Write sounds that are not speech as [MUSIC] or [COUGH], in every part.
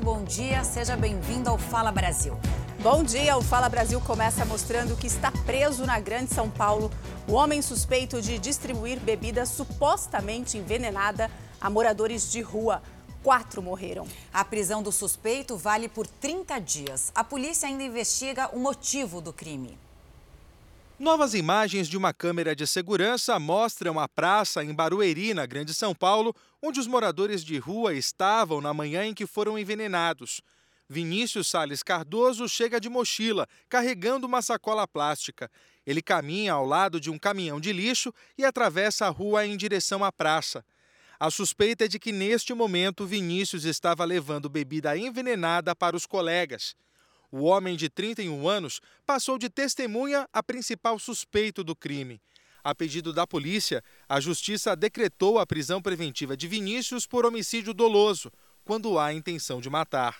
muito bom dia. Seja bem-vindo ao Fala Brasil. Bom dia, o Fala Brasil começa mostrando que está preso na Grande São Paulo o homem suspeito de distribuir bebida supostamente envenenada a moradores de rua. Quatro morreram. A prisão do suspeito vale por 30 dias. A polícia ainda investiga o motivo do crime. Novas imagens de uma câmera de segurança mostram a praça em Barueri, na Grande São Paulo, onde os moradores de rua estavam na manhã em que foram envenenados. Vinícius Sales Cardoso chega de mochila, carregando uma sacola plástica. Ele caminha ao lado de um caminhão de lixo e atravessa a rua em direção à praça. A suspeita é de que, neste momento, Vinícius estava levando bebida envenenada para os colegas. O homem de 31 anos passou de testemunha a principal suspeito do crime. A pedido da polícia, a justiça decretou a prisão preventiva de Vinícius por homicídio doloso, quando há intenção de matar.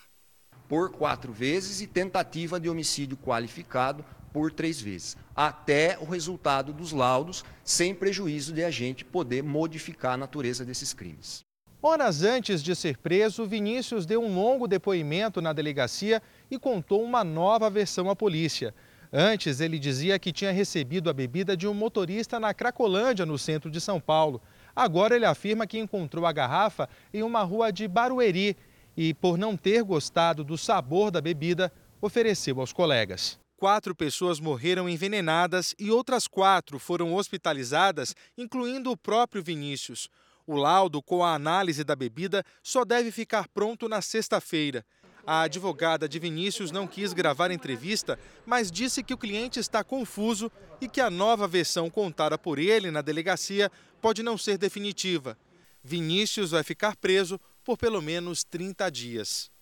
Por quatro vezes e tentativa de homicídio qualificado por três vezes, até o resultado dos laudos, sem prejuízo de a gente poder modificar a natureza desses crimes. Horas antes de ser preso, Vinícius deu um longo depoimento na delegacia e contou uma nova versão à polícia. Antes, ele dizia que tinha recebido a bebida de um motorista na Cracolândia, no centro de São Paulo. Agora, ele afirma que encontrou a garrafa em uma rua de Barueri e, por não ter gostado do sabor da bebida, ofereceu aos colegas. Quatro pessoas morreram envenenadas e outras quatro foram hospitalizadas, incluindo o próprio Vinícius. O laudo com a análise da bebida só deve ficar pronto na sexta-feira. A advogada de Vinícius não quis gravar entrevista, mas disse que o cliente está confuso e que a nova versão contada por ele na delegacia pode não ser definitiva. Vinícius vai ficar preso por pelo menos 30 dias.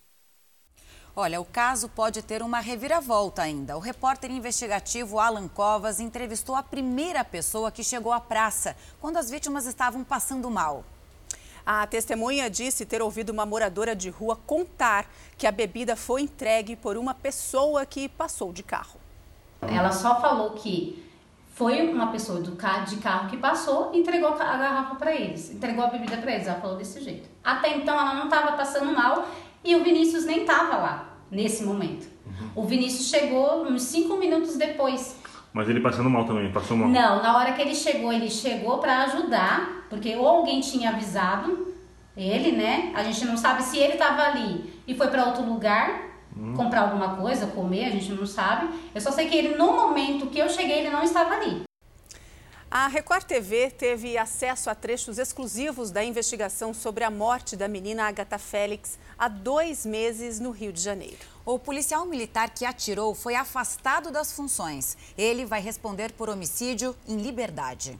Olha, o caso pode ter uma reviravolta ainda. O repórter investigativo Alan Covas entrevistou a primeira pessoa que chegou à praça quando as vítimas estavam passando mal. A testemunha disse ter ouvido uma moradora de rua contar que a bebida foi entregue por uma pessoa que passou de carro. Ela só falou que foi uma pessoa do carro, de carro que passou e entregou a garrafa para eles, entregou a bebida para eles. Ela falou desse jeito. Até então ela não estava passando mal e o Vinícius nem estava lá nesse momento. Uhum. O Vinícius chegou uns cinco minutos depois. Mas ele passando mal também, passou mal? Não, na hora que ele chegou, ele chegou para ajudar, porque ou alguém tinha avisado ele, né? A gente não sabe se ele estava ali e foi para outro lugar hum. comprar alguma coisa, comer, a gente não sabe. Eu só sei que ele, no momento que eu cheguei, ele não estava ali. A Record TV teve acesso a trechos exclusivos da investigação sobre a morte da menina Agatha Félix há dois meses no Rio de Janeiro. O policial militar que atirou foi afastado das funções. Ele vai responder por homicídio em liberdade.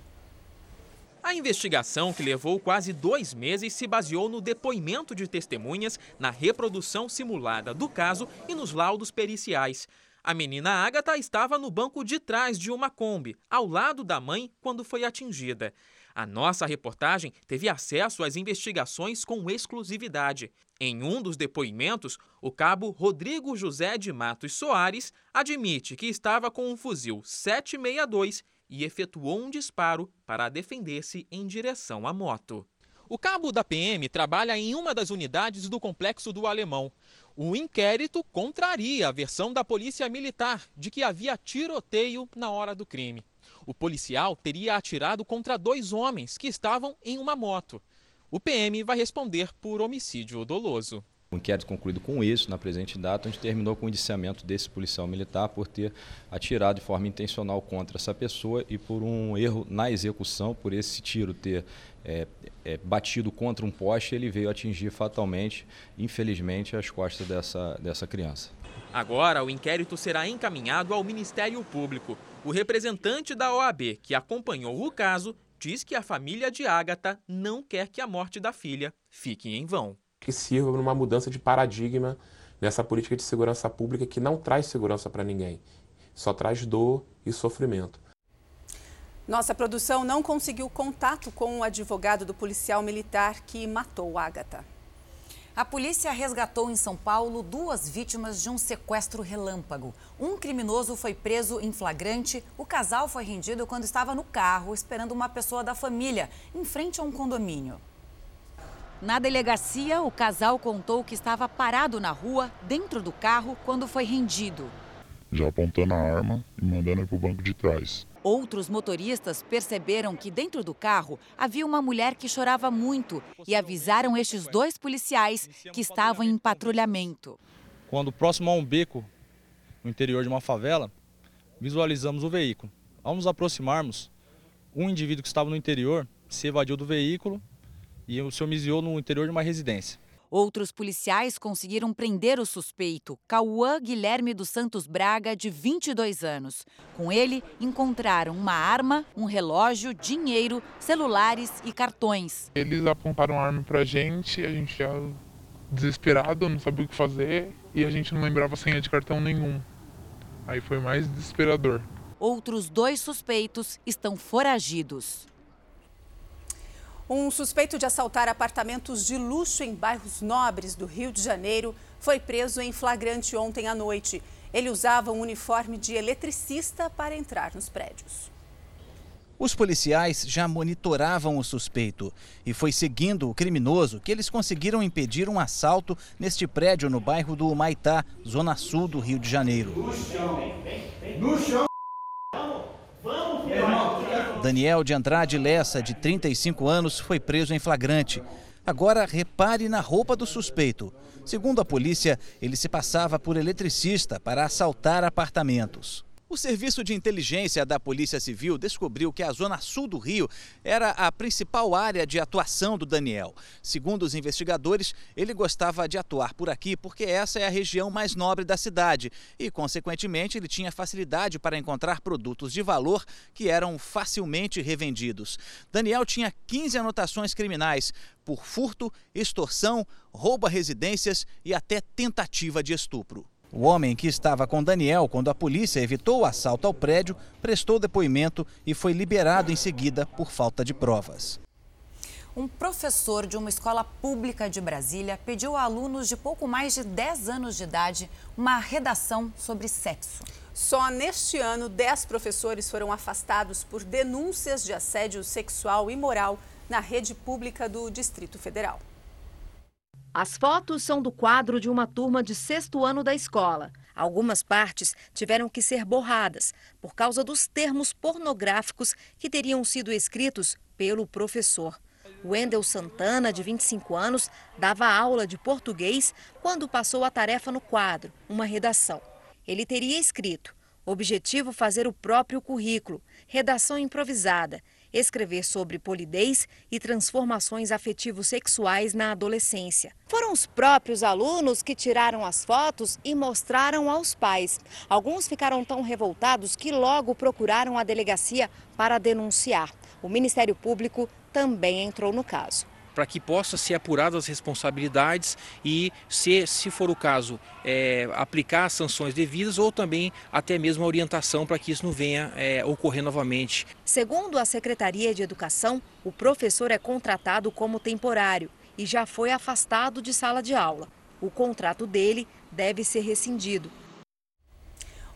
A investigação, que levou quase dois meses, se baseou no depoimento de testemunhas, na reprodução simulada do caso e nos laudos periciais. A menina Agatha estava no banco de trás de uma Kombi, ao lado da mãe, quando foi atingida. A nossa reportagem teve acesso às investigações com exclusividade. Em um dos depoimentos, o cabo Rodrigo José de Matos Soares admite que estava com um fuzil 762 e efetuou um disparo para defender-se em direção à moto. O cabo da PM trabalha em uma das unidades do complexo do Alemão. O inquérito contraria a versão da polícia militar de que havia tiroteio na hora do crime. O policial teria atirado contra dois homens que estavam em uma moto. O PM vai responder por homicídio doloso. O inquérito concluído com isso, na presente data, gente terminou com o indiciamento desse policial militar por ter atirado de forma intencional contra essa pessoa e por um erro na execução, por esse tiro ter é, é, batido contra um poste, ele veio atingir fatalmente, infelizmente, as costas dessa, dessa criança. Agora, o inquérito será encaminhado ao Ministério Público. O representante da OAB, que acompanhou o caso, diz que a família de Ágata não quer que a morte da filha fique em vão que sirva para uma mudança de paradigma nessa política de segurança pública que não traz segurança para ninguém, só traz dor e sofrimento. Nossa produção não conseguiu contato com o advogado do policial militar que matou Agatha. A polícia resgatou em São Paulo duas vítimas de um sequestro relâmpago. Um criminoso foi preso em flagrante. O casal foi rendido quando estava no carro esperando uma pessoa da família, em frente a um condomínio. Na delegacia, o casal contou que estava parado na rua, dentro do carro, quando foi rendido. Já apontando a arma e mandando para o banco de trás. Outros motoristas perceberam que dentro do carro havia uma mulher que chorava muito e avisaram estes dois policiais que estavam em patrulhamento. Quando próximo a um beco, no interior de uma favela, visualizamos o veículo. Ao nos aproximarmos, um indivíduo que estava no interior se evadiu do veículo e se homiziou no interior de uma residência. Outros policiais conseguiram prender o suspeito, Cauã Guilherme dos Santos Braga, de 22 anos. Com ele, encontraram uma arma, um relógio, dinheiro, celulares e cartões. Eles apontaram a arma pra gente, a gente já desesperado, não sabia o que fazer e a gente não lembrava senha de cartão nenhum. Aí foi mais desesperador. Outros dois suspeitos estão foragidos. Um suspeito de assaltar apartamentos de luxo em bairros nobres do Rio de Janeiro foi preso em flagrante ontem à noite. Ele usava um uniforme de eletricista para entrar nos prédios. Os policiais já monitoravam o suspeito e foi seguindo o criminoso que eles conseguiram impedir um assalto neste prédio no bairro do Humaitá, zona sul do Rio de Janeiro. No chão, no chão. Daniel de Andrade Lessa, de 35 anos, foi preso em flagrante. Agora, repare na roupa do suspeito. Segundo a polícia, ele se passava por eletricista para assaltar apartamentos. O Serviço de Inteligência da Polícia Civil descobriu que a zona sul do Rio era a principal área de atuação do Daniel. Segundo os investigadores, ele gostava de atuar por aqui porque essa é a região mais nobre da cidade e, consequentemente, ele tinha facilidade para encontrar produtos de valor que eram facilmente revendidos. Daniel tinha 15 anotações criminais por furto, extorsão, roubo a residências e até tentativa de estupro. O homem que estava com Daniel quando a polícia evitou o assalto ao prédio prestou depoimento e foi liberado em seguida por falta de provas. Um professor de uma escola pública de Brasília pediu a alunos de pouco mais de 10 anos de idade uma redação sobre sexo. Só neste ano, 10 professores foram afastados por denúncias de assédio sexual e moral na rede pública do Distrito Federal. As fotos são do quadro de uma turma de sexto ano da escola. Algumas partes tiveram que ser borradas por causa dos termos pornográficos que teriam sido escritos pelo professor. Wendel Santana, de 25 anos, dava aula de português quando passou a tarefa no quadro, uma redação. Ele teria escrito: objetivo fazer o próprio currículo, redação improvisada escrever sobre polidez e transformações afetivos sexuais na adolescência. Foram os próprios alunos que tiraram as fotos e mostraram aos pais. Alguns ficaram tão revoltados que logo procuraram a delegacia para denunciar. O Ministério Público também entrou no caso para que possa ser apuradas as responsabilidades e, se, se for o caso, é, aplicar as sanções devidas ou também até mesmo a orientação para que isso não venha é, ocorrer novamente. Segundo a Secretaria de Educação, o professor é contratado como temporário e já foi afastado de sala de aula. O contrato dele deve ser rescindido.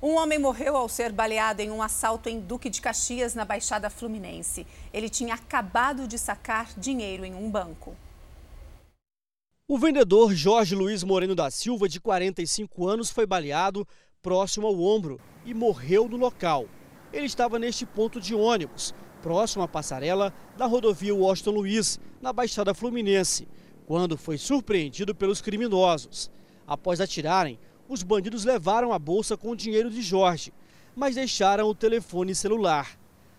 Um homem morreu ao ser baleado em um assalto em Duque de Caxias, na Baixada Fluminense. Ele tinha acabado de sacar dinheiro em um banco. O vendedor Jorge Luiz Moreno da Silva, de 45 anos, foi baleado próximo ao ombro e morreu no local. Ele estava neste ponto de ônibus, próximo à passarela da rodovia Washington Luiz, na Baixada Fluminense, quando foi surpreendido pelos criminosos. Após atirarem, os bandidos levaram a bolsa com o dinheiro de Jorge, mas deixaram o telefone celular.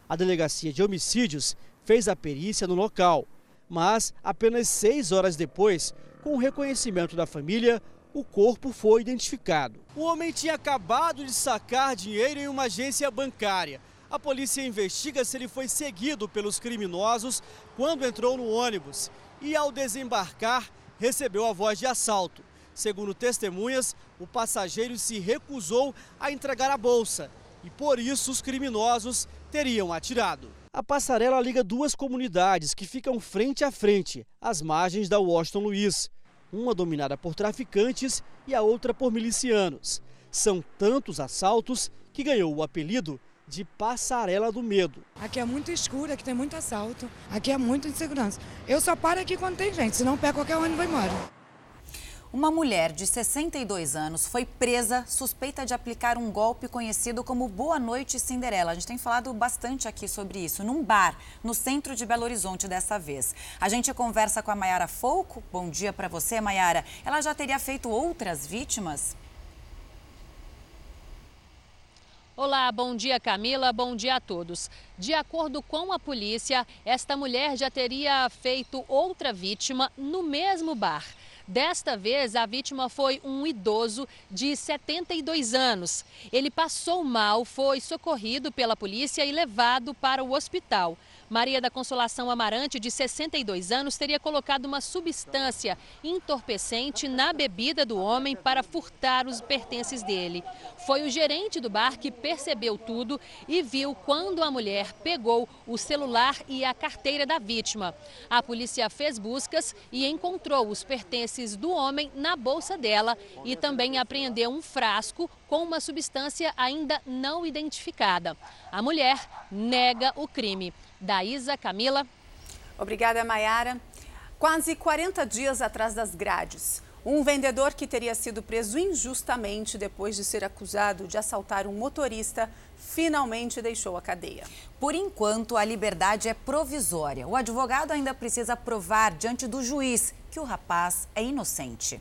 A delegacia de homicídios fez a perícia no local, mas apenas seis horas depois, com o reconhecimento da família, o corpo foi identificado. O homem tinha acabado de sacar dinheiro em uma agência bancária. A polícia investiga se ele foi seguido pelos criminosos quando entrou no ônibus e, ao desembarcar, recebeu a voz de assalto. Segundo testemunhas, o passageiro se recusou a entregar a bolsa e por isso os criminosos teriam atirado. A passarela liga duas comunidades que ficam frente a frente, às margens da Washington Luiz, uma dominada por traficantes e a outra por milicianos. São tantos assaltos que ganhou o apelido de Passarela do Medo. Aqui é muito escuro, aqui tem muito assalto, aqui é muita insegurança. Eu só paro aqui quando tem gente, senão pego qualquer ônibus e vou embora. Uma mulher de 62 anos foi presa suspeita de aplicar um golpe conhecido como Boa Noite Cinderela. A gente tem falado bastante aqui sobre isso, num bar no centro de Belo Horizonte dessa vez. A gente conversa com a Maiara Folco. Bom dia para você, Maiara. Ela já teria feito outras vítimas? Olá, bom dia Camila, bom dia a todos. De acordo com a polícia, esta mulher já teria feito outra vítima no mesmo bar. Desta vez, a vítima foi um idoso de 72 anos. Ele passou mal, foi socorrido pela polícia e levado para o hospital. Maria da Consolação Amarante, de 62 anos, teria colocado uma substância entorpecente na bebida do homem para furtar os pertences dele. Foi o gerente do bar que percebeu tudo e viu quando a mulher pegou o celular e a carteira da vítima. A polícia fez buscas e encontrou os pertences do homem na bolsa dela e também apreendeu um frasco com uma substância ainda não identificada. A mulher nega o crime. Daísa Camila. Obrigada, Mayara. Quase 40 dias atrás das grades, um vendedor que teria sido preso injustamente depois de ser acusado de assaltar um motorista finalmente deixou a cadeia. Por enquanto, a liberdade é provisória. O advogado ainda precisa provar diante do juiz que o rapaz é inocente.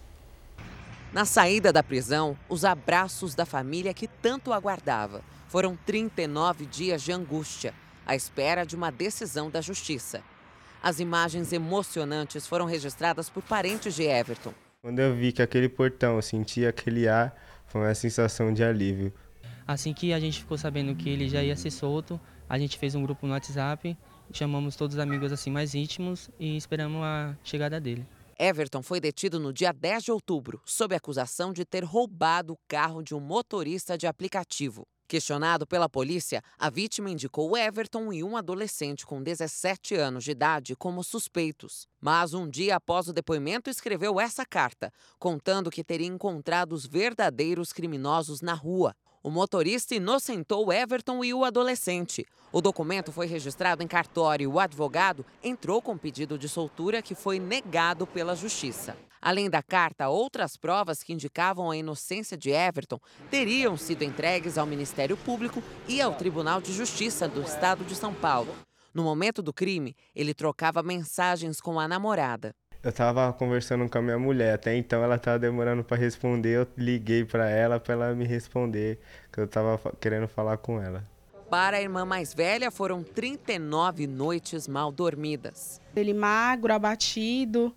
Na saída da prisão, os abraços da família que tanto aguardava. Foram 39 dias de angústia à espera de uma decisão da justiça. As imagens emocionantes foram registradas por parentes de Everton. Quando eu vi que aquele portão, eu senti aquele ar, foi uma sensação de alívio. Assim que a gente ficou sabendo que ele já ia ser solto, a gente fez um grupo no WhatsApp, chamamos todos os amigos assim mais íntimos e esperamos a chegada dele. Everton foi detido no dia 10 de outubro, sob acusação de ter roubado o carro de um motorista de aplicativo. Questionado pela polícia, a vítima indicou Everton e um adolescente com 17 anos de idade como suspeitos. Mas um dia após o depoimento, escreveu essa carta, contando que teria encontrado os verdadeiros criminosos na rua. O motorista inocentou Everton e o adolescente. O documento foi registrado em cartório e o advogado entrou com pedido de soltura que foi negado pela justiça. Além da carta, outras provas que indicavam a inocência de Everton teriam sido entregues ao Ministério Público e ao Tribunal de Justiça do Estado de São Paulo. No momento do crime, ele trocava mensagens com a namorada. Eu estava conversando com a minha mulher, até então ela estava demorando para responder, eu liguei para ela para ela me responder, que eu estava querendo falar com ela. Para a irmã mais velha, foram 39 noites mal dormidas. Ele magro, abatido,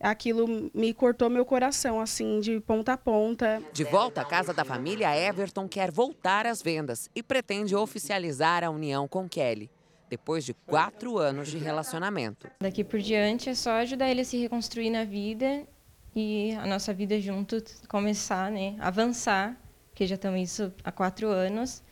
aquilo me cortou meu coração, assim, de ponta a ponta. De volta à casa da família, Everton quer voltar às vendas e pretende oficializar a união com Kelly, depois de quatro anos de relacionamento. Daqui por diante é só ajudar ele a se reconstruir na vida e a nossa vida junto começar, né, avançar, porque já estamos isso há quatro anos.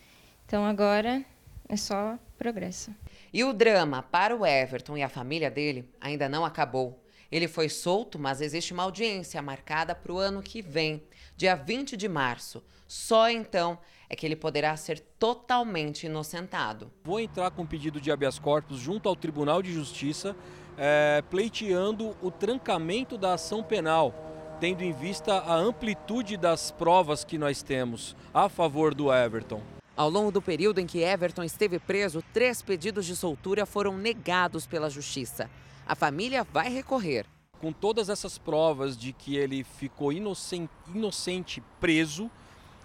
Então agora é só progresso. E o drama para o Everton e a família dele ainda não acabou. Ele foi solto, mas existe uma audiência marcada para o ano que vem, dia 20 de março. Só então é que ele poderá ser totalmente inocentado. Vou entrar com pedido de habeas corpus junto ao Tribunal de Justiça, é, pleiteando o trancamento da ação penal, tendo em vista a amplitude das provas que nós temos a favor do Everton. Ao longo do período em que Everton esteve preso, três pedidos de soltura foram negados pela Justiça. A família vai recorrer. Com todas essas provas de que ele ficou inocente, inocente preso,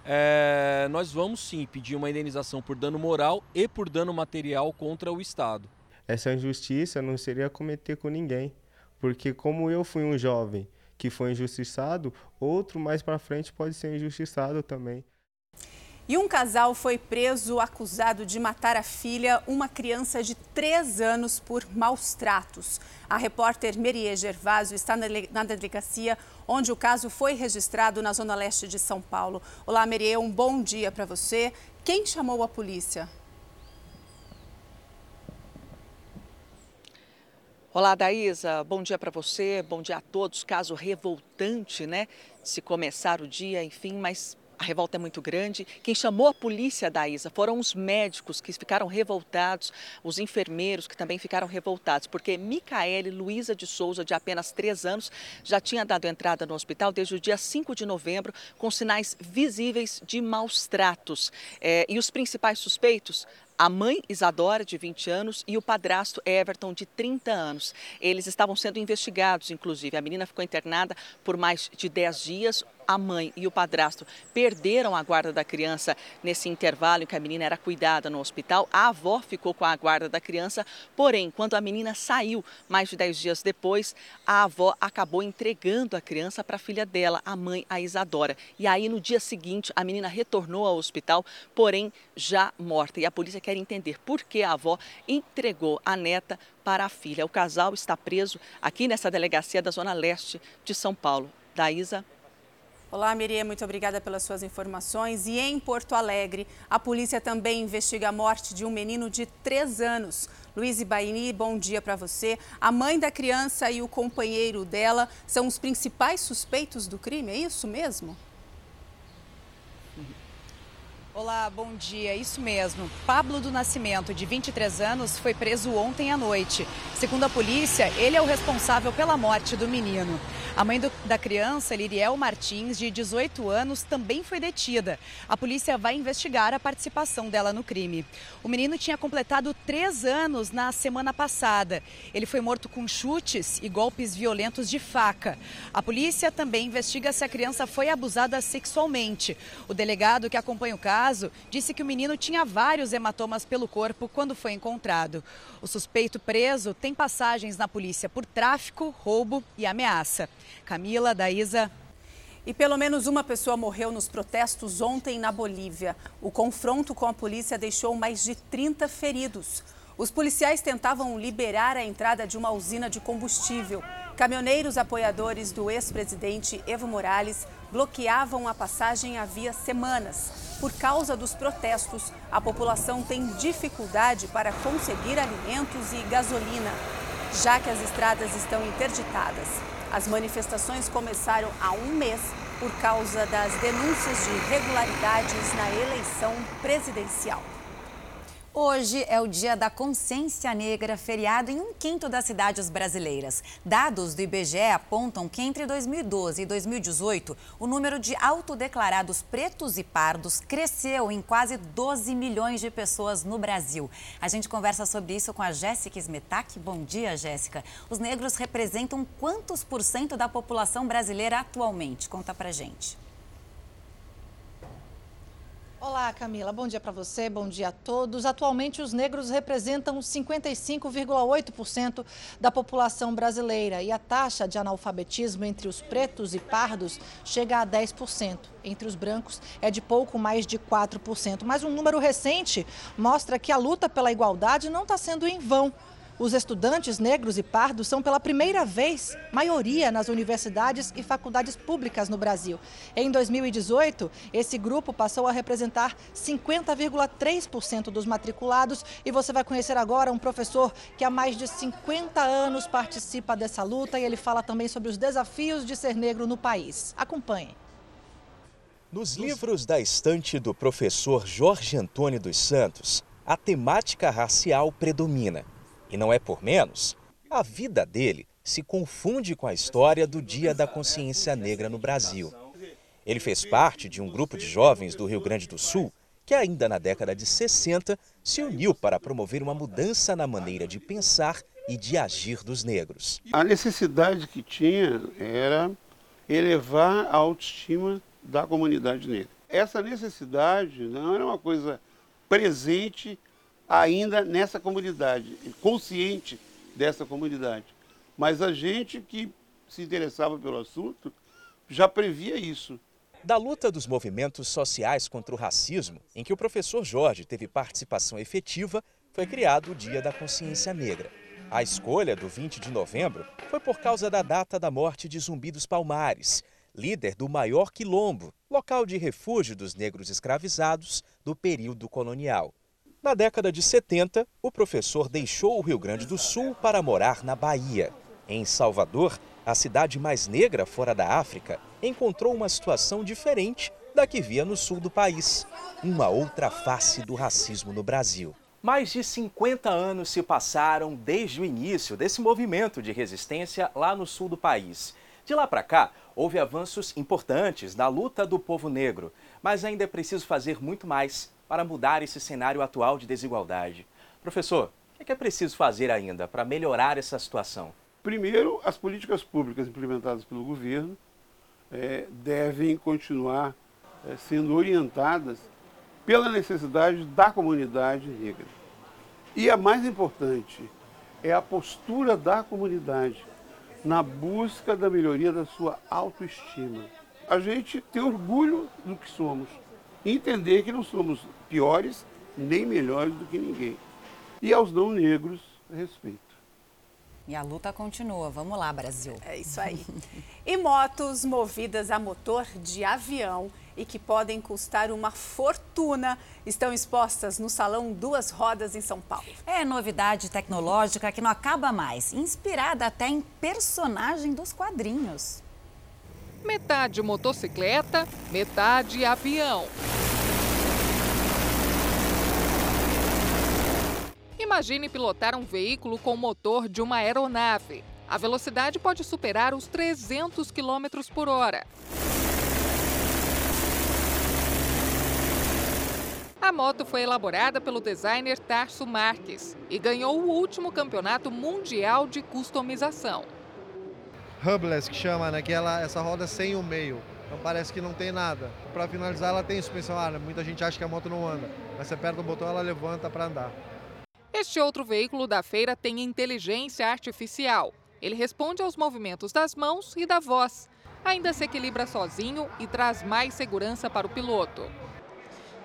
é, nós vamos sim pedir uma indenização por dano moral e por dano material contra o Estado. Essa injustiça não seria cometer com ninguém, porque como eu fui um jovem que foi injustiçado, outro mais para frente pode ser injustiçado também. E um casal foi preso acusado de matar a filha, uma criança de 3 anos, por maus tratos. A repórter Merie Gervásio está na delegacia onde o caso foi registrado na zona leste de São Paulo. Olá, Merie, um bom dia para você. Quem chamou a polícia? Olá, Daísa. Bom dia para você, bom dia a todos. Caso revoltante, né? Se começar o dia, enfim, mas a revolta é muito grande. Quem chamou a polícia da Isa foram os médicos que ficaram revoltados, os enfermeiros que também ficaram revoltados, porque Micaele Luiza de Souza, de apenas 3 anos, já tinha dado entrada no hospital desde o dia 5 de novembro, com sinais visíveis de maus tratos. É, e os principais suspeitos? a mãe Isadora, de 20 anos, e o padrasto Everton, de 30 anos. Eles estavam sendo investigados, inclusive. A menina ficou internada por mais de 10 dias a mãe e o padrasto perderam a guarda da criança nesse intervalo em que a menina era cuidada no hospital. A avó ficou com a guarda da criança, porém, quando a menina saiu, mais de 10 dias depois, a avó acabou entregando a criança para a filha dela, a mãe, a Isadora. E aí, no dia seguinte, a menina retornou ao hospital, porém já morta. E a polícia quer entender por que a avó entregou a neta para a filha. O casal está preso aqui nessa delegacia da Zona Leste de São Paulo. Daísa. Olá, Miriam, muito obrigada pelas suas informações. E em Porto Alegre, a polícia também investiga a morte de um menino de 3 anos. Luiz Ibaini, bom dia para você. A mãe da criança e o companheiro dela são os principais suspeitos do crime, é isso mesmo? Olá, bom dia. Isso mesmo. Pablo do Nascimento, de 23 anos, foi preso ontem à noite. Segundo a polícia, ele é o responsável pela morte do menino. A mãe do, da criança, Liriel Martins, de 18 anos, também foi detida. A polícia vai investigar a participação dela no crime. O menino tinha completado três anos na semana passada. Ele foi morto com chutes e golpes violentos de faca. A polícia também investiga se a criança foi abusada sexualmente. O delegado que acompanha o caso caso, disse que o menino tinha vários hematomas pelo corpo quando foi encontrado. O suspeito preso tem passagens na polícia por tráfico, roubo e ameaça. Camila, Daísa. E pelo menos uma pessoa morreu nos protestos ontem na Bolívia. O confronto com a polícia deixou mais de 30 feridos. Os policiais tentavam liberar a entrada de uma usina de combustível. Caminhoneiros apoiadores do ex-presidente Evo Morales bloqueavam a passagem havia semanas. Por causa dos protestos, a população tem dificuldade para conseguir alimentos e gasolina, já que as estradas estão interditadas. As manifestações começaram há um mês por causa das denúncias de irregularidades na eleição presidencial. Hoje é o Dia da Consciência Negra, feriado em um quinto das cidades brasileiras. Dados do IBGE apontam que entre 2012 e 2018, o número de autodeclarados pretos e pardos cresceu em quase 12 milhões de pessoas no Brasil. A gente conversa sobre isso com a Jéssica Smetak. Bom dia, Jéssica. Os negros representam quantos por cento da população brasileira atualmente? Conta pra gente. Olá, Camila. Bom dia para você, bom dia a todos. Atualmente, os negros representam 55,8% da população brasileira e a taxa de analfabetismo entre os pretos e pardos chega a 10%. Entre os brancos é de pouco mais de 4%. Mas um número recente mostra que a luta pela igualdade não está sendo em vão. Os estudantes negros e pardos são pela primeira vez maioria nas universidades e faculdades públicas no Brasil. Em 2018, esse grupo passou a representar 50,3% dos matriculados e você vai conhecer agora um professor que há mais de 50 anos participa dessa luta e ele fala também sobre os desafios de ser negro no país. Acompanhe. Nos livros da estante do professor Jorge Antônio dos Santos, a temática racial predomina. E não é por menos, a vida dele se confunde com a história do Dia da Consciência Negra no Brasil. Ele fez parte de um grupo de jovens do Rio Grande do Sul que, ainda na década de 60, se uniu para promover uma mudança na maneira de pensar e de agir dos negros. A necessidade que tinha era elevar a autoestima da comunidade negra. Essa necessidade não era uma coisa presente ainda nessa comunidade, consciente dessa comunidade. Mas a gente que se interessava pelo assunto já previa isso. Da luta dos movimentos sociais contra o racismo, em que o professor Jorge teve participação efetiva, foi criado o Dia da Consciência Negra. A escolha do 20 de novembro foi por causa da data da morte de Zumbi dos Palmares, líder do maior quilombo, local de refúgio dos negros escravizados do período colonial. Na década de 70, o professor deixou o Rio Grande do Sul para morar na Bahia. Em Salvador, a cidade mais negra fora da África, encontrou uma situação diferente da que via no sul do país. Uma outra face do racismo no Brasil. Mais de 50 anos se passaram desde o início desse movimento de resistência lá no sul do país. De lá para cá, houve avanços importantes na luta do povo negro, mas ainda é preciso fazer muito mais para mudar esse cenário atual de desigualdade. Professor, o que é preciso fazer ainda para melhorar essa situação? Primeiro, as políticas públicas implementadas pelo governo é, devem continuar é, sendo orientadas pela necessidade da comunidade negra. E a mais importante é a postura da comunidade na busca da melhoria da sua autoestima. A gente tem orgulho do que somos e entender que não somos piores nem melhores do que ninguém. E aos não negros, respeito. E a luta continua. Vamos lá, Brasil. É isso aí. e motos movidas a motor de avião e que podem custar uma fortuna estão expostas no Salão Duas Rodas em São Paulo. É novidade tecnológica que não acaba mais, inspirada até em personagem dos quadrinhos. Metade motocicleta, metade avião. Imagine pilotar um veículo com o motor de uma aeronave. A velocidade pode superar os 300 km por hora. A moto foi elaborada pelo designer Tarso Marques e ganhou o último campeonato mundial de customização. Hubless, que chama, né? Que ela, essa roda sem o meio. Então parece que não tem nada. Para finalizar, ela tem suspensão ar. Muita gente acha que a moto não anda, mas você aperta o botão, ela levanta para andar. Este outro veículo da feira tem inteligência artificial. Ele responde aos movimentos das mãos e da voz. Ainda se equilibra sozinho e traz mais segurança para o piloto.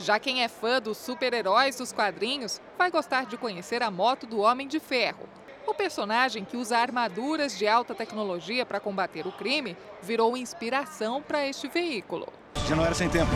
Já quem é fã dos super-heróis dos quadrinhos vai gostar de conhecer a moto do Homem de Ferro. O personagem que usa armaduras de alta tecnologia para combater o crime virou inspiração para este veículo. Já não era sem tempo.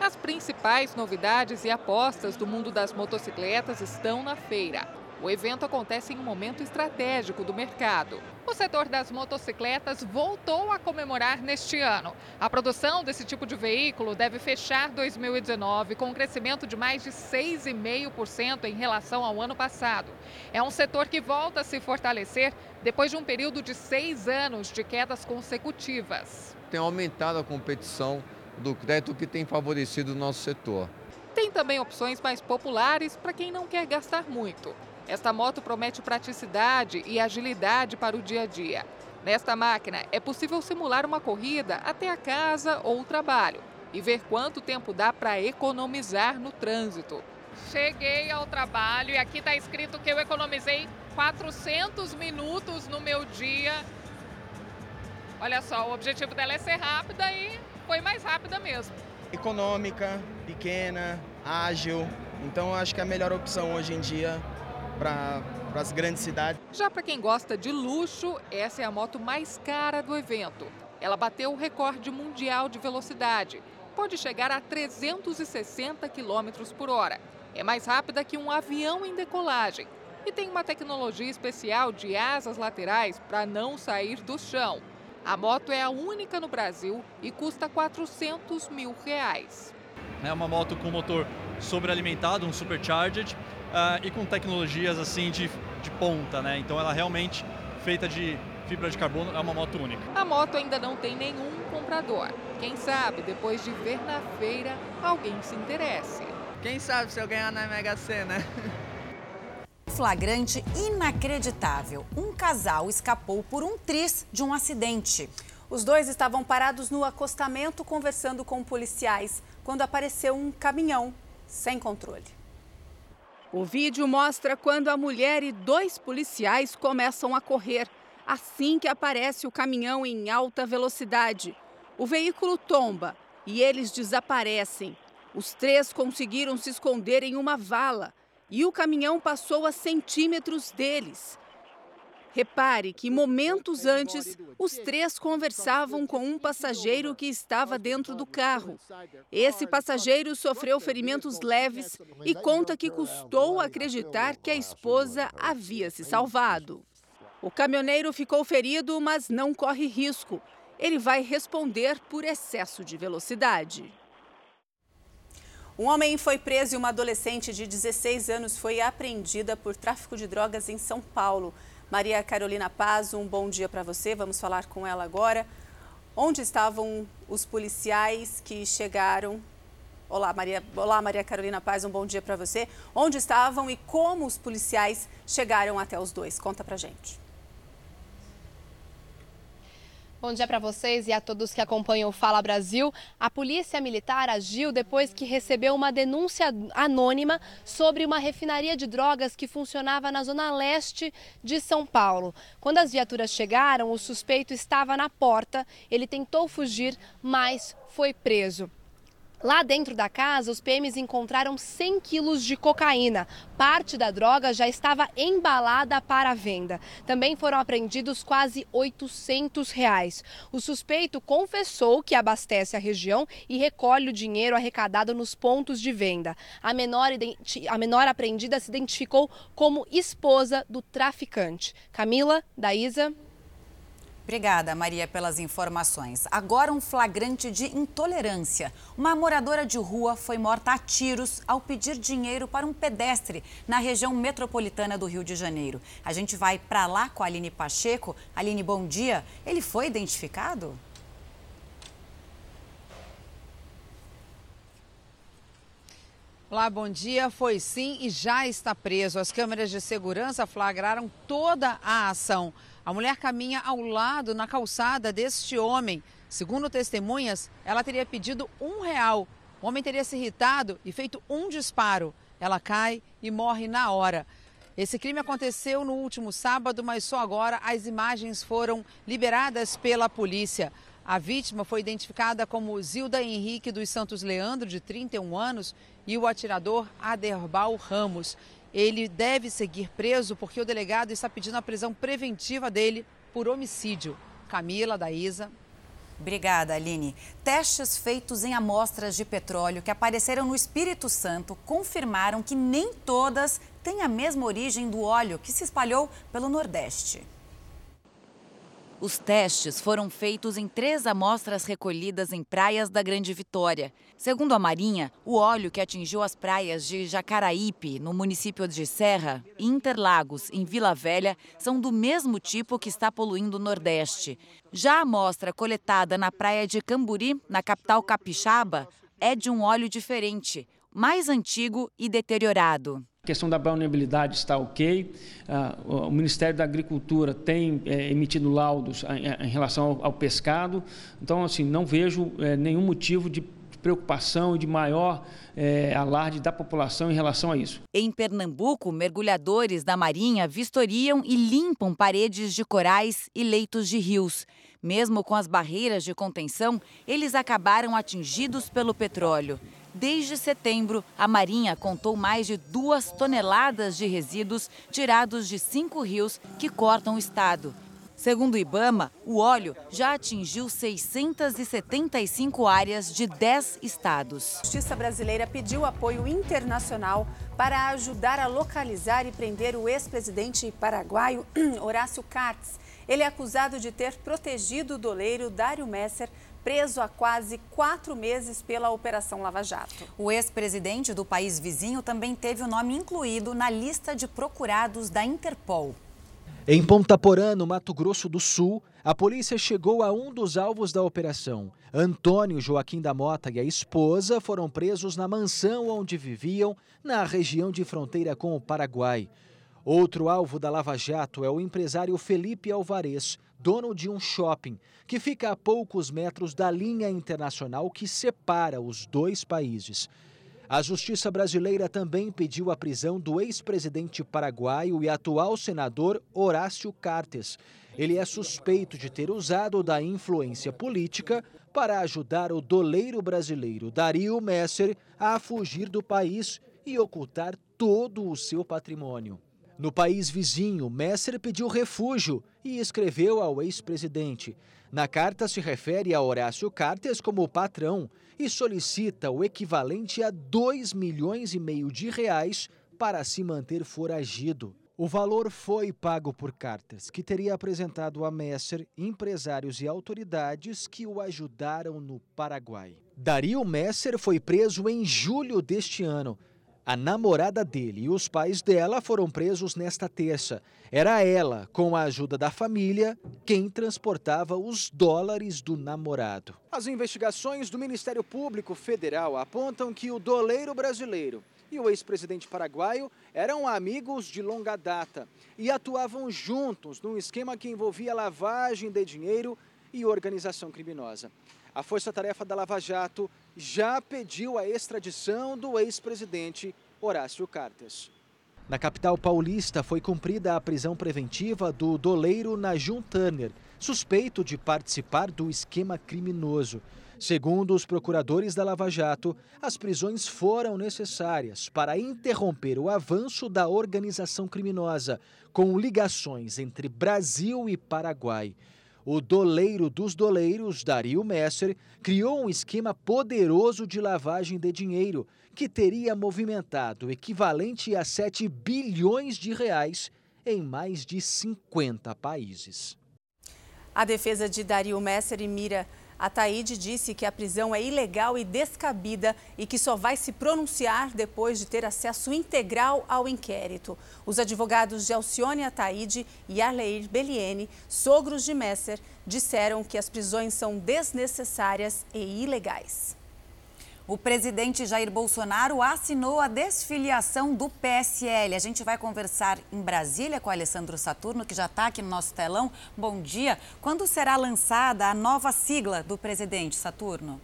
As principais novidades e apostas do mundo das motocicletas estão na feira. O evento acontece em um momento estratégico do mercado. O setor das motocicletas voltou a comemorar neste ano. A produção desse tipo de veículo deve fechar 2019 com um crescimento de mais de 6,5% em relação ao ano passado. É um setor que volta a se fortalecer depois de um período de seis anos de quedas consecutivas. Tem aumentado a competição do crédito que tem favorecido o nosso setor. Tem também opções mais populares para quem não quer gastar muito. Esta moto promete praticidade e agilidade para o dia a dia. Nesta máquina é possível simular uma corrida até a casa ou o trabalho e ver quanto tempo dá para economizar no trânsito. Cheguei ao trabalho e aqui está escrito que eu economizei 400 minutos no meu dia. Olha só, o objetivo dela é ser rápida e foi mais rápida mesmo. Econômica, pequena, ágil. Então acho que é a melhor opção hoje em dia para as grandes cidades. Já para quem gosta de luxo, essa é a moto mais cara do evento. Ela bateu o recorde mundial de velocidade. Pode chegar a 360 km por hora. É mais rápida que um avião em decolagem. E tem uma tecnologia especial de asas laterais para não sair do chão. A moto é a única no Brasil e custa 400 mil reais. É uma moto com motor sobrealimentado, um supercharged, uh, e com tecnologias assim de, de ponta, né? Então ela realmente feita de fibra de carbono é uma moto única. A moto ainda não tem nenhum comprador. Quem sabe depois de ver na feira alguém se interesse. Quem sabe se eu ganhar na Mega Sena. [LAUGHS] Flagrante inacreditável. Um casal escapou por um tris de um acidente. Os dois estavam parados no acostamento conversando com policiais quando apareceu um caminhão sem controle. O vídeo mostra quando a mulher e dois policiais começam a correr, assim que aparece o caminhão em alta velocidade. O veículo tomba e eles desaparecem. Os três conseguiram se esconder em uma vala e o caminhão passou a centímetros deles. Repare que momentos antes, os três conversavam com um passageiro que estava dentro do carro. Esse passageiro sofreu ferimentos leves e conta que custou acreditar que a esposa havia se salvado. O caminhoneiro ficou ferido, mas não corre risco. Ele vai responder por excesso de velocidade. Um homem foi preso e uma adolescente de 16 anos foi apreendida por tráfico de drogas em São Paulo. Maria Carolina Paz, um bom dia para você. Vamos falar com ela agora. Onde estavam os policiais que chegaram? Olá, Maria, Olá, Maria Carolina Paz, um bom dia para você. Onde estavam e como os policiais chegaram até os dois? Conta pra gente. Bom dia para vocês e a todos que acompanham o Fala Brasil. A Polícia Militar agiu depois que recebeu uma denúncia anônima sobre uma refinaria de drogas que funcionava na zona leste de São Paulo. Quando as viaturas chegaram, o suspeito estava na porta. Ele tentou fugir, mas foi preso. Lá dentro da casa, os PMs encontraram 100 quilos de cocaína. Parte da droga já estava embalada para venda. Também foram apreendidos quase 800 reais. O suspeito confessou que abastece a região e recolhe o dinheiro arrecadado nos pontos de venda. A menor, a menor apreendida se identificou como esposa do traficante. Camila, Daísa. Obrigada, Maria, pelas informações. Agora um flagrante de intolerância. Uma moradora de rua foi morta a tiros ao pedir dinheiro para um pedestre na região metropolitana do Rio de Janeiro. A gente vai para lá com a Aline Pacheco. Aline, bom dia. Ele foi identificado? Olá, bom dia. Foi sim e já está preso. As câmeras de segurança flagraram toda a ação. A mulher caminha ao lado na calçada deste homem. Segundo testemunhas, ela teria pedido um real. O homem teria se irritado e feito um disparo. Ela cai e morre na hora. Esse crime aconteceu no último sábado, mas só agora as imagens foram liberadas pela polícia. A vítima foi identificada como Zilda Henrique dos Santos Leandro, de 31 anos, e o atirador Aderbal Ramos. Ele deve seguir preso porque o delegado está pedindo a prisão preventiva dele por homicídio. Camila, Daísa. Obrigada, Aline. Testes feitos em amostras de petróleo que apareceram no Espírito Santo confirmaram que nem todas têm a mesma origem do óleo que se espalhou pelo Nordeste. Os testes foram feitos em três amostras recolhidas em praias da Grande Vitória. Segundo a Marinha, o óleo que atingiu as praias de Jacaraípe, no município de Serra, e Interlagos, em Vila Velha, são do mesmo tipo que está poluindo o Nordeste. Já a amostra coletada na praia de Camburi, na capital capixaba, é de um óleo diferente, mais antigo e deteriorado. A questão da vulnerabilidade está ok. Uh, o Ministério da Agricultura tem é, emitido laudos em, relação ao, pescado. Então, assim, não vejo é, nenhum motivo de preocupação e de maior é, alarde da população em relação a isso. Em Pernambuco, mergulhadores da Marinha vistoriam e limpam paredes de corais e leitos de rios. Mesmo com as barreiras de contenção, eles acabaram atingidos pelo petróleo. Desde setembro, a Marinha contou mais de duas toneladas de resíduos tirados de cinco rios que cortam o estado. Segundo o Ibama, o óleo já atingiu 675 áreas de 10 estados. A Justiça brasileira pediu apoio internacional para ajudar a localizar e prender o ex-presidente paraguaio [CLEARS THROAT] Horácio Cartes. Ele é acusado de ter protegido o doleiro Dário Messer preso há quase quatro meses pela Operação Lava Jato. O ex-presidente do país vizinho também teve o nome incluído na lista de procurados da Interpol. Em Ponta Porã, no Mato Grosso do Sul, a polícia chegou a um dos alvos da operação. Antônio Joaquim da Mota e a esposa foram presos na mansão onde viviam, na região de fronteira com o Paraguai. Outro alvo da Lava Jato é o empresário Felipe Alvarez, dono de um shopping que fica a poucos metros da linha internacional que separa os dois países. A justiça brasileira também pediu a prisão do ex-presidente paraguaio e atual senador Horácio Cartes. Ele é suspeito de ter usado da influência política para ajudar o doleiro brasileiro Dario Messer a fugir do país e ocultar todo o seu patrimônio. No país vizinho, Messer pediu refúgio e escreveu ao ex-presidente. Na carta se refere a Horácio Cartes como patrão e solicita o equivalente a 2 milhões e meio de reais para se manter foragido. O valor foi pago por Carters, que teria apresentado a Messer empresários e autoridades que o ajudaram no Paraguai. Dario Messer foi preso em julho deste ano. A namorada dele e os pais dela foram presos nesta terça. Era ela, com a ajuda da família, quem transportava os dólares do namorado. As investigações do Ministério Público Federal apontam que o doleiro brasileiro e o ex-presidente paraguaio eram amigos de longa data e atuavam juntos num esquema que envolvia lavagem de dinheiro e organização criminosa. A Força Tarefa da Lava Jato já pediu a extradição do ex-presidente Horácio Cartes. Na capital paulista foi cumprida a prisão preventiva do doleiro Najum Turner, suspeito de participar do esquema criminoso. Segundo os procuradores da Lava Jato, as prisões foram necessárias para interromper o avanço da organização criminosa, com ligações entre Brasil e Paraguai. O doleiro dos doleiros, Dario Messer, criou um esquema poderoso de lavagem de dinheiro que teria movimentado o equivalente a 7 bilhões de reais em mais de 50 países. A defesa de Dario Messer e Mira a Taíde disse que a prisão é ilegal e descabida e que só vai se pronunciar depois de ter acesso integral ao inquérito. Os advogados de Alcione Ataíde e Arleir Belliene, sogros de Messer, disseram que as prisões são desnecessárias e ilegais. O presidente Jair Bolsonaro assinou a desfiliação do PSL. A gente vai conversar em Brasília com o Alessandro Saturno, que já está aqui no nosso telão. Bom dia. Quando será lançada a nova sigla do presidente, Saturno?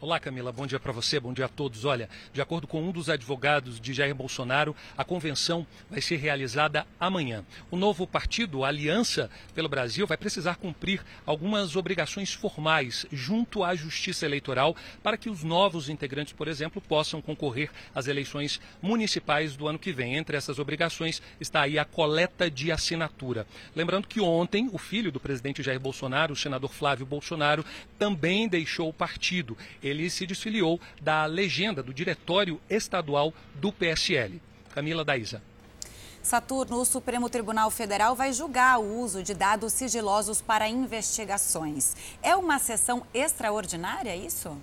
Olá, Camila. Bom dia para você, bom dia a todos. Olha, de acordo com um dos advogados de Jair Bolsonaro, a convenção vai ser realizada amanhã. O novo partido, a Aliança pelo Brasil, vai precisar cumprir algumas obrigações formais junto à Justiça Eleitoral para que os novos integrantes, por exemplo, possam concorrer às eleições municipais do ano que vem. Entre essas obrigações está aí a coleta de assinatura. Lembrando que ontem o filho do presidente Jair Bolsonaro, o senador Flávio Bolsonaro, também deixou o partido ele se desfiliou da legenda do diretório estadual do PSL. Camila Daísa. Saturno, o Supremo Tribunal Federal vai julgar o uso de dados sigilosos para investigações. É uma sessão extraordinária isso?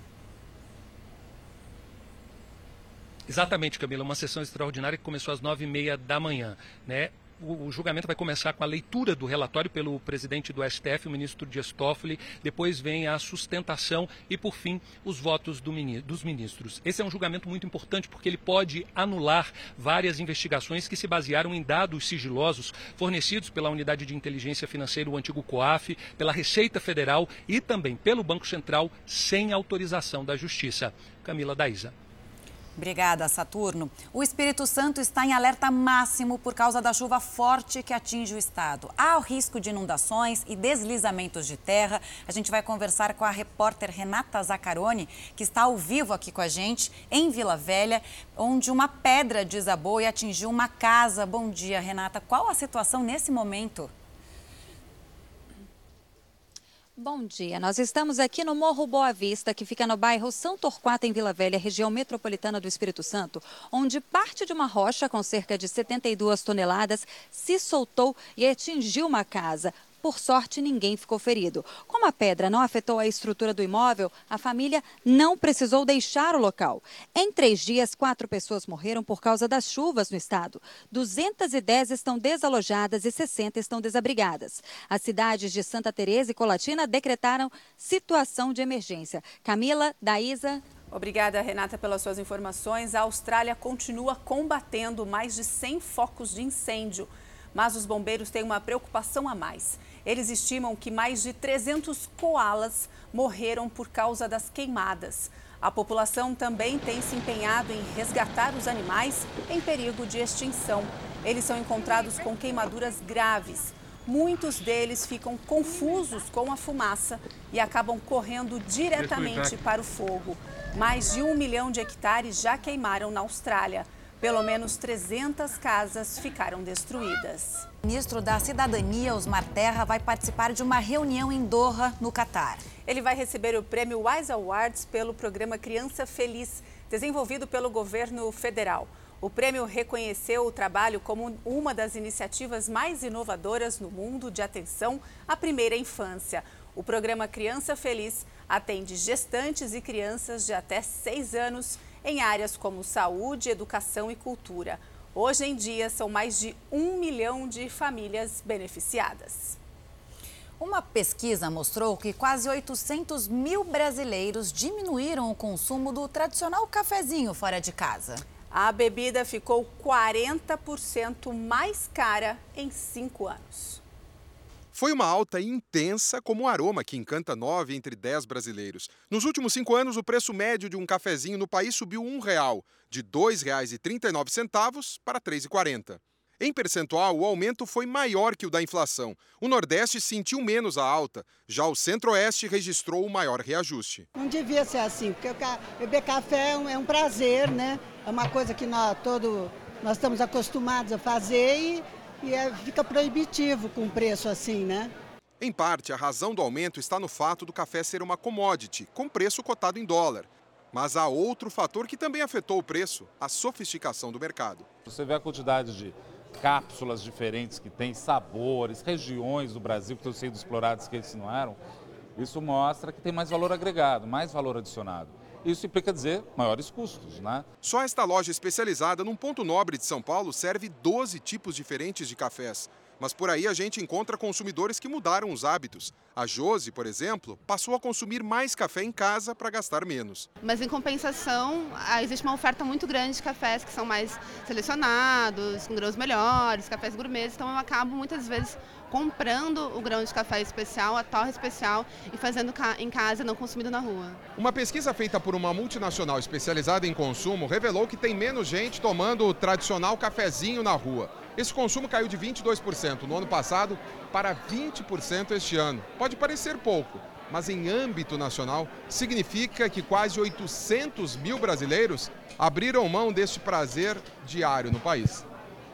Exatamente, Camila, uma sessão extraordinária que começou às nove e meia da manhã. Né? O, julgamento vai começar com a leitura do relatório pelo presidente do STF, o ministro Dias Toffoli, depois vem a sustentação e, por fim, os votos do, dos ministros. Esse é um julgamento muito importante porque ele pode anular várias investigações que se basearam em dados sigilosos fornecidos pela Unidade de Inteligência Financeira, o antigo COAF, pela Receita Federal e também pelo Banco Central, sem autorização da Justiça. Camila Daísa. Obrigada, Saturno. O Espírito Santo está em alerta máximo por causa da chuva forte que atinge o estado. Há o risco de inundações e deslizamentos de terra. A gente vai conversar com a repórter Renata Zaccaroni, que está ao vivo aqui com a gente em Vila Velha, onde uma pedra desabou e atingiu uma casa. Bom dia, Renata. Qual a situação nesse momento? Bom dia, nós estamos aqui no Morro Boa Vista, que fica no bairro São Torquato, em Vila Velha, região metropolitana do Espírito Santo, onde parte de uma rocha com cerca de 72 toneladas se soltou e atingiu uma casa. Por sorte, ninguém ficou ferido. Como a pedra não afetou a estrutura do imóvel, a família não precisou deixar o local. Em três dias, quatro pessoas morreram por causa das chuvas no estado. 210 estão desalojadas e 60 estão desabrigadas. As cidades de Santa Teresa e Colatina decretaram situação de emergência. Camila, Daísa, Obrigada, Renata, pelas suas informações. A Austrália continua combatendo mais de 100 focos de incêndio, mas os bombeiros têm uma preocupação a mais. Eles estimam que mais de 300 koalas morreram por causa das queimadas. A população também tem se empenhado em resgatar os animais em perigo de extinção. Eles são encontrados com queimaduras graves. Muitos deles ficam confusos com a fumaça e acabam correndo diretamente para o fogo. Mais de um milhão de hectares já queimaram na Austrália. Pelo menos 300 casas ficaram destruídas. O ministro da Cidadania, Osmar Terra, vai participar de uma reunião em Doha, no Catar. Ele vai receber o prêmio Wise Awards pelo programa Criança Feliz, desenvolvido pelo governo federal. O prêmio reconheceu o trabalho como uma das iniciativas mais inovadoras no mundo de atenção à primeira infância. O programa Criança Feliz atende gestantes e crianças de até 6 anos em áreas como saúde, educação e cultura. Hoje em dia, são mais de um milhão de famílias beneficiadas. Uma pesquisa mostrou que quase 800 mil brasileiros diminuíram o consumo do tradicional cafezinho fora de casa. A bebida ficou 40% mais cara em cinco anos. Foi uma alta intensa como o aroma que encanta nove entre dez brasileiros. Nos últimos cinco anos, o preço médio de um cafezinho no país subiu um real, de R$ 2,39 para R$ 3,40. Em percentual, o aumento foi maior que o da inflação. O Nordeste sentiu menos a alta, já o Centro-Oeste registrou o maior reajuste. Não devia ser assim, porque beber café é um, é prazer, né? É uma coisa que nós, todo, nós estamos acostumados a fazer e e é, fica proibitivo com preço assim, né? Em parte, a razão do aumento está no fato do café ser uma commodity, com preço cotado em dólar. Mas há outro fator que também afetou o preço, a sofisticação do mercado. Você vê a quantidade de cápsulas diferentes que tem, sabores, regiões do Brasil que estão sendo exploradas que eles não eram, isso mostra que tem mais valor agregado, mais valor adicionado. Isso implica dizer maiores custos, né? Só esta loja especializada num ponto nobre de São Paulo serve 12 tipos diferentes de cafés. Mas por aí a gente encontra consumidores que mudaram os hábitos. A Josi, por exemplo, passou a consumir mais café em casa para gastar menos. Mas em compensação, existe uma oferta muito grande de cafés que são mais selecionados, com grãos melhores, cafés gourmets, então eu acabo muitas vezes comprando o grão de café especial, a torre especial e fazendo em casa, não consumindo na rua. Uma pesquisa feita por uma multinacional especializada em consumo revelou que tem menos gente tomando o tradicional cafezinho na rua. Esse consumo caiu de 22% no ano passado para 20% este ano. Pode parecer pouco, mas em âmbito nacional significa que quase 800 mil brasileiros abriram mão deste prazer diário no país.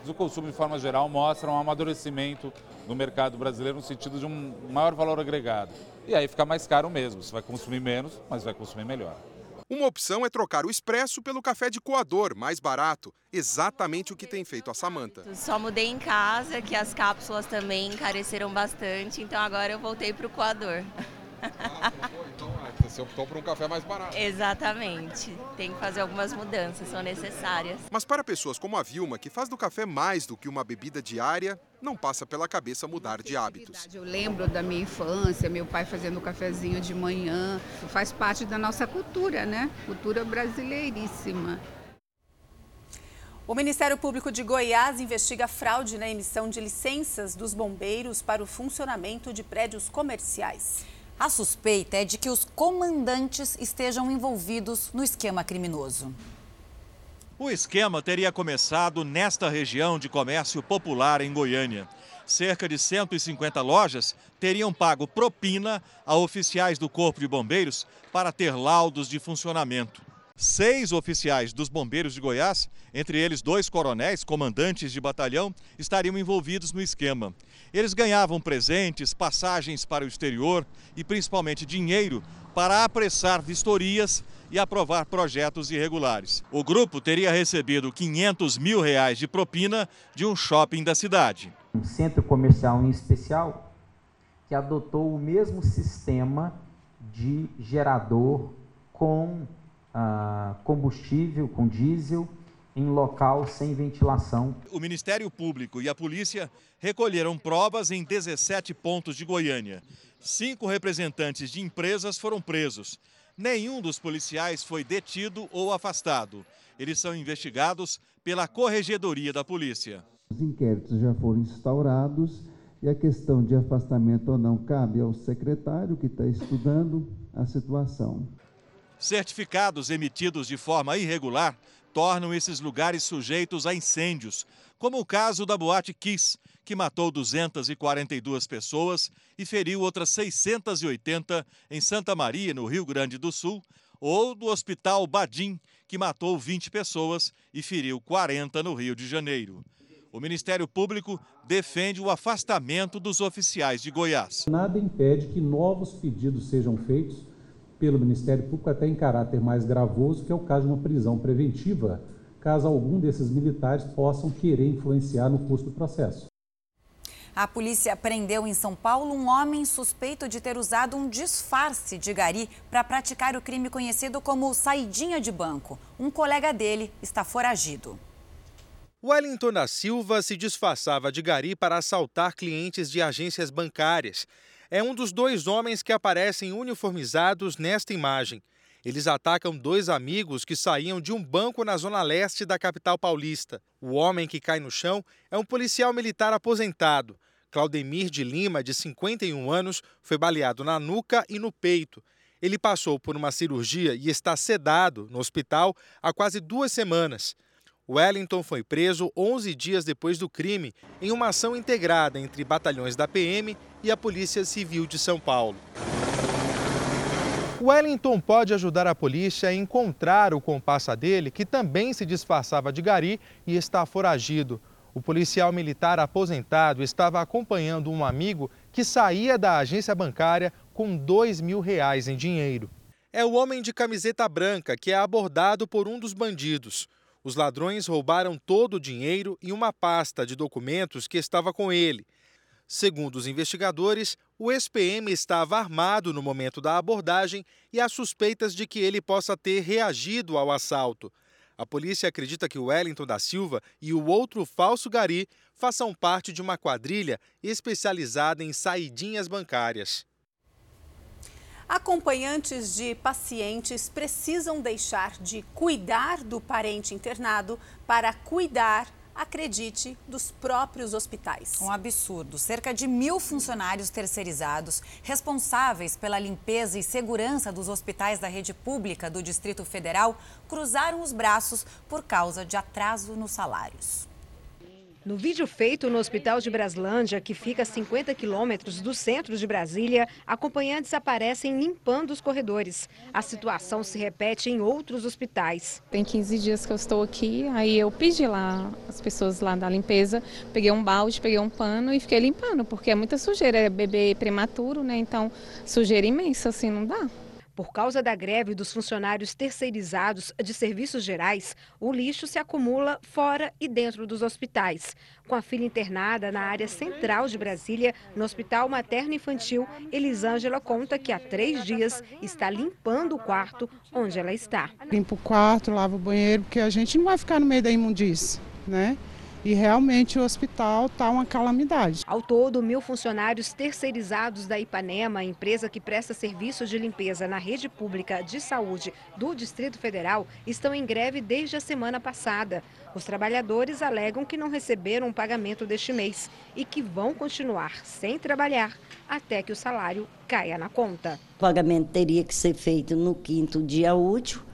O consumo, de forma geral, mostra um amadurecimento no mercado brasileiro no sentido de um maior valor agregado. E aí fica mais caro mesmo. Você vai consumir menos, mas vai consumir melhor. Uma opção é trocar o expresso pelo café de coador, mais barato. Exatamente o que tem feito a Samanta. Só mudei em casa, que as cápsulas também encareceram bastante, então agora eu voltei para o coador. [LAUGHS] Você optou por um café mais barato. Exatamente. Tem que fazer algumas mudanças, são necessárias. Mas para pessoas como a Vilma, que faz do café mais do que uma bebida diária, não passa pela cabeça mudar de hábitos. Eu lembro da minha infância, meu pai fazendo o cafezinho de manhã. Faz parte da nossa cultura, né? Cultura brasileiríssima. O Ministério Público de Goiás investiga fraude na emissão de licenças dos bombeiros para o funcionamento de prédios comerciais. A suspeita é de que os comandantes estejam envolvidos no esquema criminoso. O esquema teria começado nesta região de comércio popular em Goiânia. Cerca de 150 lojas teriam pago propina a oficiais do Corpo de Bombeiros para ter laudos de funcionamento. Seis oficiais dos Bombeiros de Goiás, entre eles dois coronéis, comandantes de batalhão, estariam envolvidos no esquema. Eles ganhavam presentes, passagens para o exterior e principalmente dinheiro para apressar vistorias e aprovar projetos irregulares. O grupo teria recebido 500 mil reais de propina de um shopping da cidade. Um centro comercial em especial que adotou o mesmo sistema de gerador com ah, combustível, com diesel, em local sem ventilação. O Ministério Público e a polícia recolheram provas em 17 pontos de Goiânia. Cinco representantes de empresas foram presos. Nenhum dos policiais foi detido ou afastado. Eles são investigados pela Corregedoria da Polícia. Os inquéritos já foram instaurados e a questão de afastamento ou não cabe ao secretário que está estudando a situação. Certificados emitidos de forma irregular tornam esses lugares sujeitos a incêndios, como o caso da Boate Kiss, que matou 242 pessoas e feriu outras 680 em Santa Maria, no Rio Grande do Sul, ou do Hospital Badim, que matou 20 pessoas e feriu 40 no Rio de Janeiro. O Ministério Público defende o afastamento dos oficiais de Goiás. Nada impede que novos pedidos sejam feitos pelo Ministério Público até em caráter mais gravoso, que é o caso de uma prisão preventiva caso algum desses militares possam querer influenciar no curso do processo. A polícia prendeu em São Paulo um homem suspeito de ter usado um disfarce de gari para praticar o crime conhecido como saidinha de banco. Um colega dele está foragido. Wellington da Silva se disfarçava de gari para assaltar clientes de agências bancárias. É um dos dois homens que aparecem uniformizados nesta imagem. Eles atacam dois amigos que saíam de um banco na zona leste da capital paulista. O homem que cai no chão é um policial militar aposentado. Claudemir de Lima, de 51 anos, foi baleado na nuca e no peito. Ele passou por uma cirurgia e está sedado no hospital há quase duas semanas. Wellington foi preso 11 dias depois do crime, em uma ação integrada entre batalhões da PM e a Polícia Civil de São Paulo. Wellington pode ajudar a polícia a encontrar o compassa dele, que também se disfarçava de gari e está foragido. O policial militar aposentado estava acompanhando um amigo que saía da agência bancária com dois mil reais em dinheiro. É o homem de camiseta branca que é abordado por um dos bandidos. Os ladrões roubaram todo o dinheiro e uma pasta de documentos que estava com ele. Segundo os investigadores, o ex-PM estava armado no momento da abordagem e há suspeitas de que ele possa ter reagido ao assalto. A polícia acredita que o Wellington da Silva e o outro falso gari façam parte de uma quadrilha especializada em saidinhas bancárias. Acompanhantes de pacientes precisam deixar de cuidar do parente internado para cuidar acredite, dos próprios hospitais. Um absurdo. Cerca de mil funcionários terceirizados, responsáveis pela limpeza e segurança dos hospitais da rede pública do Distrito Federal, cruzaram os braços por causa de atraso nos salários. No vídeo feito no Hospital de Braslândia, que fica a 50 quilômetros do centro de Brasília, acompanhantes aparecem limpando os corredores. A situação se repete em outros hospitais. Tem 15 dias que eu estou aqui, aí eu pedi lá as pessoas lá da limpeza, peguei um balde, peguei um pano e fiquei limpando, porque é muita sujeira, é bebê prematuro, né? Então, sujeira imensa, assim, não dá. Por causa da greve dos funcionários terceirizados de serviços gerais, o lixo se acumula fora e dentro dos hospitais. Com a filha internada na área central de Brasília, no Hospital Materno Infantil, Elisângela conta que há três dias está limpando o quarto onde ela está. Limpo o quarto, lavo o banheiro, porque a gente não vai ficar no meio da imundície, né? E realmente o hospital está uma calamidade. Ao todo, mil funcionários terceirizados da Ipanema, empresa que presta serviços de limpeza na rede pública de saúde do Distrito Federal, estão em greve desde a semana passada. Os trabalhadores alegam que não receberam o pagamento deste mês e que vão continuar sem trabalhar até que o salário caia na conta. O pagamento teria que ser feito no quinto dia útil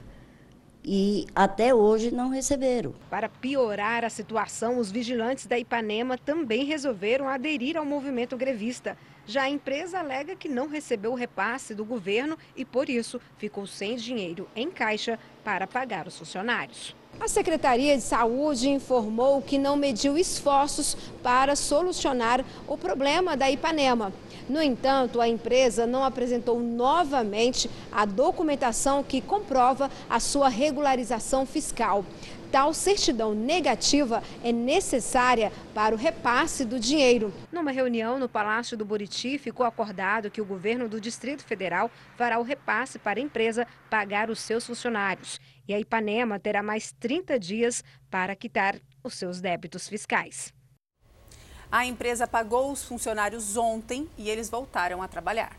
e até hoje não receberam. Para piorar a situação, os vigilantes da Ipanema também resolveram aderir ao movimento grevista. Já a empresa alega que não recebeu o repasse do governo e, por isso, ficou sem dinheiro em caixa para pagar os funcionários. A Secretaria de Saúde informou que não mediu esforços para solucionar o problema da Ipanema. No entanto, a empresa não apresentou novamente a documentação que comprova a sua regularização fiscal. Tal certidão negativa é necessária para o repasse do dinheiro. Numa reunião no Palácio do Buriti, ficou acordado que o governo do Distrito Federal fará o repasse para a empresa pagar os seus funcionários. E a Ipanema terá mais 30 dias para quitar os seus débitos fiscais. A empresa pagou os funcionários ontem e eles voltaram a trabalhar.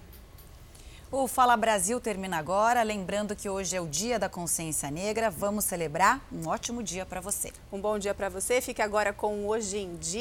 O Fala Brasil termina agora. Lembrando que hoje é o Dia da Consciência Negra. Vamos celebrar. Um ótimo dia para você. Um bom dia para você. Fique agora com Hoje em Dia.